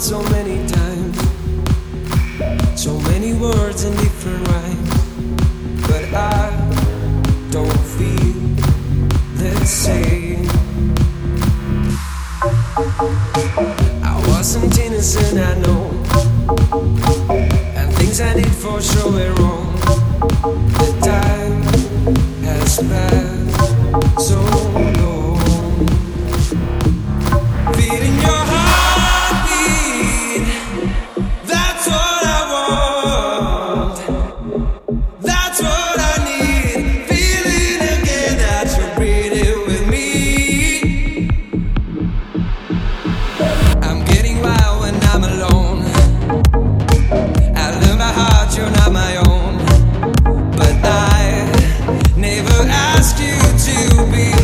so many times, so many words in different rhymes, but I don't feel the same. I wasn't innocent, I know, and things I did for sure were wrong. ask you to be